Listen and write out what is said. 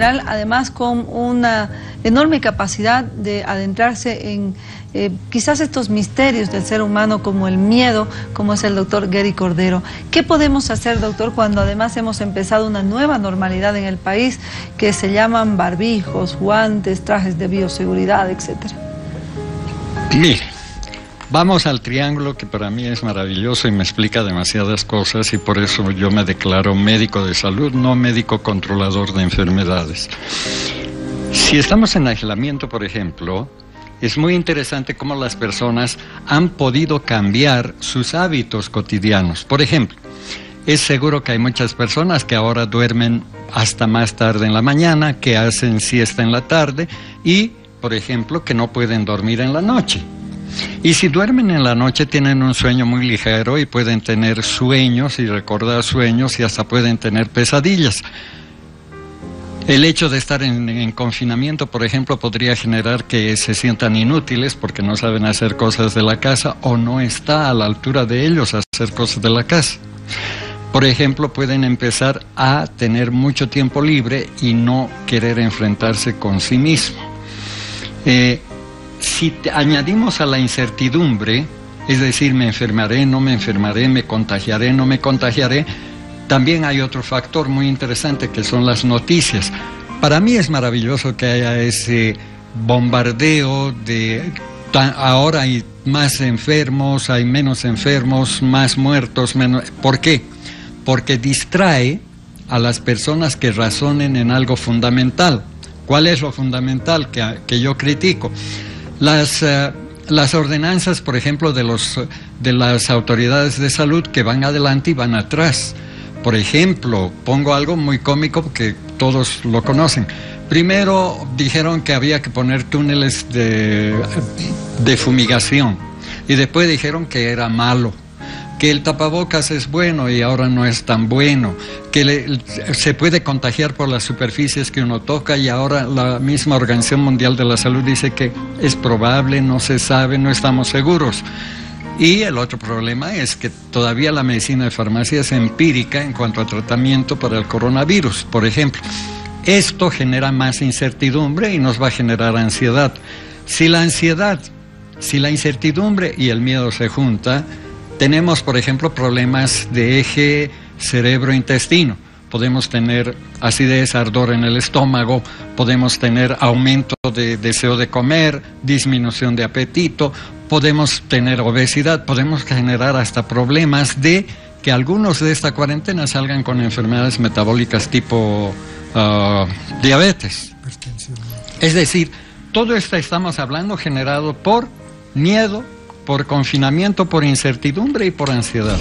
además con una enorme capacidad de adentrarse en eh, quizás estos misterios del ser humano como el miedo, como es el doctor Gary Cordero. ¿Qué podemos hacer, doctor, cuando además hemos empezado una nueva normalidad en el país que se llaman barbijos, guantes, trajes de bioseguridad, etcétera? Mire, vamos al triángulo que para mí es maravilloso y me explica demasiadas cosas y por eso yo me declaro médico de salud, no médico controlador de enfermedades. Si estamos en aislamiento, por ejemplo, es muy interesante cómo las personas han podido cambiar sus hábitos cotidianos. Por ejemplo, es seguro que hay muchas personas que ahora duermen hasta más tarde en la mañana, que hacen siesta en la tarde y, por ejemplo, que no pueden dormir en la noche. Y si duermen en la noche tienen un sueño muy ligero y pueden tener sueños y recordar sueños y hasta pueden tener pesadillas. El hecho de estar en, confinamiento, por ejemplo, podría generar que se sientan inútiles porque no saben hacer cosas de la casa o no está a la altura de ellos hacer cosas de la casa. Por ejemplo, pueden empezar a tener mucho tiempo libre y no querer enfrentarse con sí mismo. Eh, si añadimos a la incertidumbre, es decir, me enfermaré, no me enfermaré, me contagiaré, no me contagiaré, también hay otro factor muy interesante que son las noticias. Para mí es maravilloso que haya ese bombardeo de ahora hay más enfermos, hay menos enfermos, más muertos, menos. ¿Por qué? Porque distrae a las personas que razonen en algo fundamental. ¿Cuál es lo fundamental que, yo critico? Las, eh, las ordenanzas, por ejemplo, de, los, de las autoridades de salud que van adelante y van atrás. Por ejemplo, pongo algo muy cómico porque todos lo conocen. Primero dijeron que había que poner túneles de, fumigación y después dijeron que era malo que el tapabocas es bueno y ahora no es tan bueno, que se puede contagiar por las superficies que uno toca y ahora la misma Organización Mundial de la Salud dice que es probable, no se sabe, no estamos seguros. Y el otro problema es que todavía la medicina de farmacia es empírica en cuanto a tratamiento para el coronavirus, por ejemplo. Esto genera más incertidumbre y nos va a generar ansiedad. Si la ansiedad, si la incertidumbre y el miedo se juntan, tenemos, por ejemplo, problemas de eje cerebro-intestino podemos tener acidez, ardor en el estómago, podemos tener aumento de deseo de comer, disminución de apetito, podemos tener obesidad, podemos generar hasta problemas de que algunos de esta cuarentena salgan con enfermedades metabólicas tipo ah, diabetes. Es decir, todo esto estamos hablando generado por miedo, por confinamiento, por incertidumbre y por ansiedad.